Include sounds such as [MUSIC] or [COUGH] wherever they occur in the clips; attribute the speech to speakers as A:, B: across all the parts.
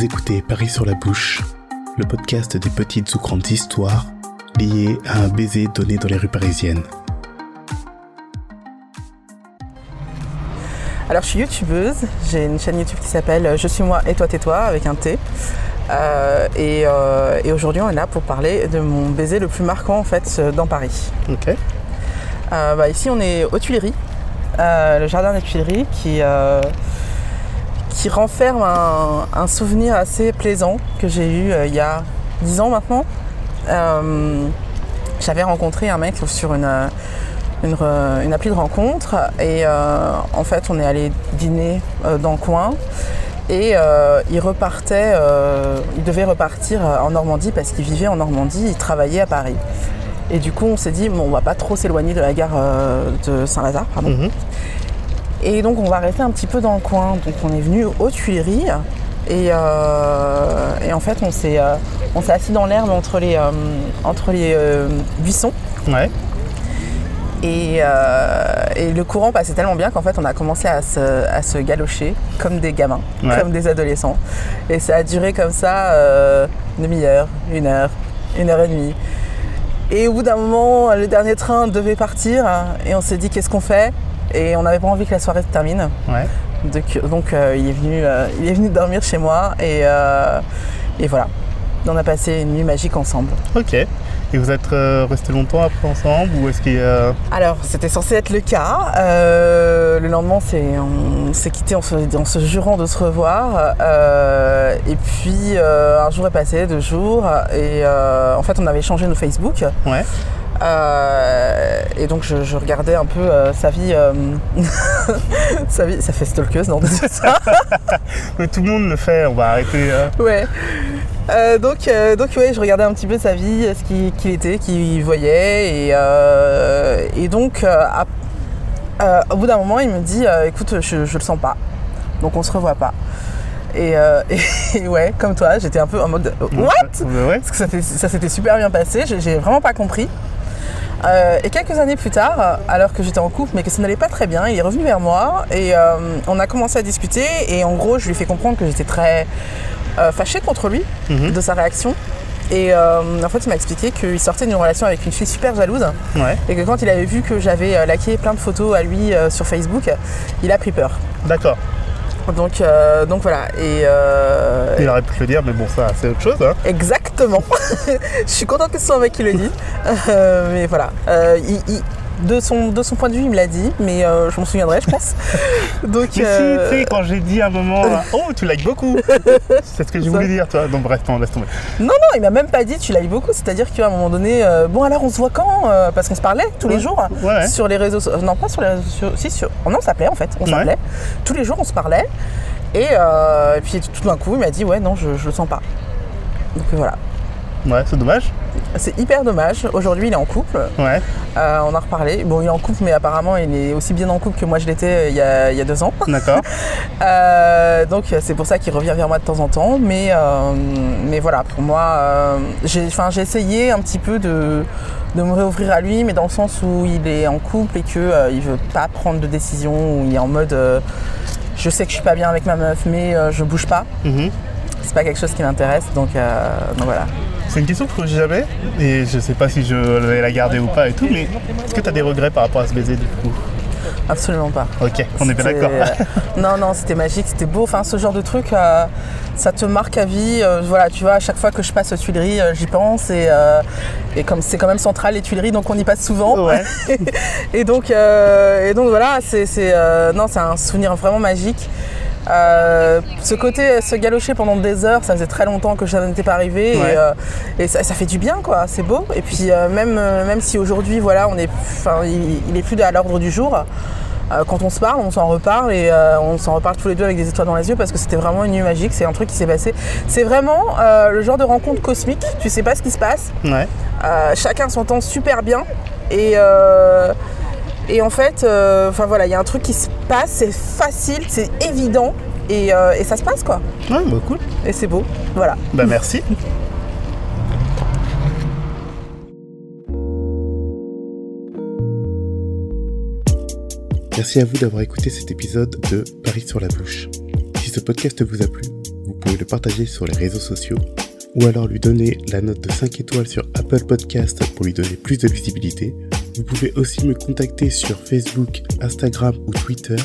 A: Vous écoutez Paris sur la bouche, le podcast des petites ou grandes histoires liées à un baiser donné dans les rues parisiennes.
B: Alors je suis youtubeuse, j'ai une chaîne YouTube qui s'appelle Je suis moi et toi tais-toi avec un T. Euh, et, euh, et aujourd'hui on est là pour parler de mon baiser le plus marquant en fait dans Paris.
A: Ok.
B: Euh, bah, ici on est aux Tuileries, euh, le jardin des Tuileries qui, euh, qui renferme un, souvenir assez plaisant que j'ai eu euh, il y a 10 ans maintenant. Euh, J'avais rencontré un mec sur une, euh, une, appli de rencontre et en fait on est allé dîner dans le coin et il repartait, il devait repartir en Normandie parce qu'il vivait en Normandie, il travaillait à Paris. Et du coup on s'est dit bon on va pas trop s'éloigner de la gare de Saint-Lazare.
A: Mhm.
B: Et donc on va rester un petit peu dans le coin. Donc on est venu aux Tuileries et, euh, et en fait on s'est euh, on s'est assis dans l'herbe entre les, euh, entre les buissons.
A: Ouais.
B: Et, et le courant passait tellement bien qu'en fait on a commencé à se, à se galocher comme des gamins,
A: Ouais.
B: comme des adolescents. Et ça a duré comme ça une demi-heure, une heure, une heure et demie. Et au bout d'un moment, le dernier train devait partir et on s'est dit qu'est-ce qu'on fait? Et on n'avait pas envie que la soirée se termine.
A: Ouais.
B: Donc, donc, euh, il, est venu, euh, il est venu dormir chez moi et, euh, et voilà. On a passé une nuit magique ensemble.
A: Ok. Et vous êtes euh, restés longtemps après ensemble ou est-ce qu'il y a...
B: Alors, c'était censé être le cas. Euh, le lendemain, c'est, on s'est quitté en se, en se jurant de se revoir. Euh, et puis, euh, un jour est passé, deux jours. Et euh, en fait, on avait changé nos Facebook.
A: Ouais.
B: Euh, et donc, je, je regardais un peu euh, sa vie. euh, [LAUGHS] sa vie. Ça fait stalkeuse, non ça [LAUGHS]
A: Mais tout le monde le fait, on va arrêter. euh.
B: Ouais. Donc, donc ouais, je regardais un petit peu sa vie, ce qu'il était, qu'il voyait. Et, et donc, à- au bout d'un moment, il me dit Écoute, je, je le sens pas. Donc, on se revoit pas. Et, euh, [LAUGHS] et ouais, comme toi, j'étais un peu en mode What?
A: Ouais, ouais.
B: Parce que ça, s'était super bien passé, j'ai vraiment pas compris. Euh, et quelques années plus tard, alors que j'étais en couple mais que ça n'allait pas très bien, il est revenu vers moi et euh, on a commencé à discuter et en gros je lui ai fait comprendre que j'étais très euh, fâchée contre lui
A: Mhm.
B: de sa réaction. Et en fait il m'a expliqué qu'il sortait d'une relation avec une fille super jalouse
A: Ouais.
B: et que quand il avait vu que j'avais laqué plein de photos à lui sur Facebook, il a pris peur.
A: D'accord.
B: Donc, euh, donc voilà. Et, euh,
A: Il aurait pu te le dire, mais bon, ça, c'est autre chose. Hein.
B: Exactement. [LAUGHS] je suis contente que ce soit un mec qui le dit. Euh, mais voilà. Euh, il- il- de, son, de son point de vue, il me l'a dit, mais euh, je m'en souviendrai, je pense. [LAUGHS] Donc,
A: Mais
B: euh,
A: si, tu sais, quand j'ai dit à un moment, euh, [LAUGHS] oh, tu likes beaucoup. c'est ce que
B: Ça.
A: voulu dire, toi. Donc bref, non, laisse tomber.
B: non, non, il m'a même pas dit tu eu beaucoup. C'est-à-dire qu'à un moment donné, euh, bon, alors on se voit quand Euh, Parce qu'on se parlait tous les jours
A: Ouais,
B: sur les réseaux sociaux. Non, pas sur les réseaux sociaux. Si, sur. oh, non, on s'appelait en fait. On
A: Ouais.
B: s'appelait. Tous les jours, on se parlait. Et, euh, et puis tout d'un coup, il m'a dit ouais, non, je, je le sens pas. Donc voilà.
A: Ouais, c'est dommage.
B: C'est hyper dommage. Aujourd'hui, il est en couple.
A: Ouais.
B: Euh, on a reparlé. Bon, il est en couple, mais apparemment, il est aussi bien en couple que moi je l'étais euh, il y a, il y a deux ans.
A: D'accord. [LAUGHS]
B: Euh, donc, c'est pour ça qu'il revient vers moi de temps en temps. Mais, euh, mais voilà, pour moi, j'ai essayé un petit peu de, de me réouvrir à lui, mais dans le sens où il est en couple et qu'il ne veut pas prendre de décision, où il est en mode je sais que je suis pas bien avec ma meuf, mais je bouge pas.
A: Mhm.
B: C'est pas quelque chose qui m'intéresse, donc, donc voilà.
A: C'est une question que je pose jamais, et je sais pas si je vais la garder ou pas et tout, mais est-ce que tu as des regrets par rapport à ce baiser du coup?
B: Absolument pas.
A: Ok, on est bien d'accord.
B: non, non, c'était magique, c'était beau. Enfin, ce genre de truc, euh, ça te marque à vie. Euh, voilà, tu vois, à chaque fois que je passe aux Tuileries, euh, j'y pense. Et, euh, et comme c'est quand même central, les Tuileries, donc on y passe souvent.
A: Ouais. [LAUGHS]
B: et, donc, euh, et donc voilà, euh, c'est un souvenir vraiment magique. Euh, ce côté se galocher pendant des heures, ça faisait très longtemps que ça n'était pas arrivé
A: Ouais.
B: et, euh, et ça, ça fait du bien quoi, c'est beau. Et puis euh, même, euh, même si aujourd'hui voilà, on est, enfin, il, il est plus à l'ordre du jour. euh, quand on se parle, on s'en reparle et euh, on s'en reparle tous les deux avec des étoiles dans les yeux parce que c'était vraiment une nuit magique, c'est un truc qui s'est passé. C'est vraiment euh, le genre de rencontre cosmique, tu sais pas ce qui se passe,
A: Ouais.
B: euh, chacun s'entend super bien et, euh, et en fait, euh, enfin voilà, il y a un truc qui se passe, c'est facile, c'est évident et, euh, et ça se passe quoi.
A: Ouais, bah cool.
B: Et c'est beau, voilà.
A: Bah merci. Merci à vous d'avoir écouté cet épisode de Paris sur la bouche. Si ce podcast vous a plu, vous pouvez le partager sur les réseaux sociaux ou alors lui donner la note de 5 étoiles sur Apple Podcast pour lui donner plus de visibilité. Vous pouvez aussi me contacter sur Facebook, Instagram ou Twitter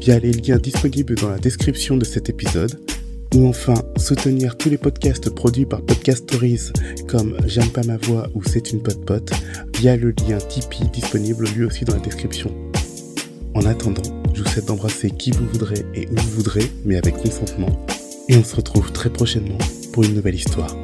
A: via les liens disponibles dans la description de cet épisode. Ou enfin, soutenir tous les podcasts produits par Podcast Stories comme J'aime pas ma voix ou C'est une pote pote via le lien Tipeee disponible lui aussi dans la description. En attendant, je vous souhaite d'embrasser qui vous voudrez et où vous voudrez, mais avec consentement. Et on se retrouve très prochainement pour une nouvelle histoire.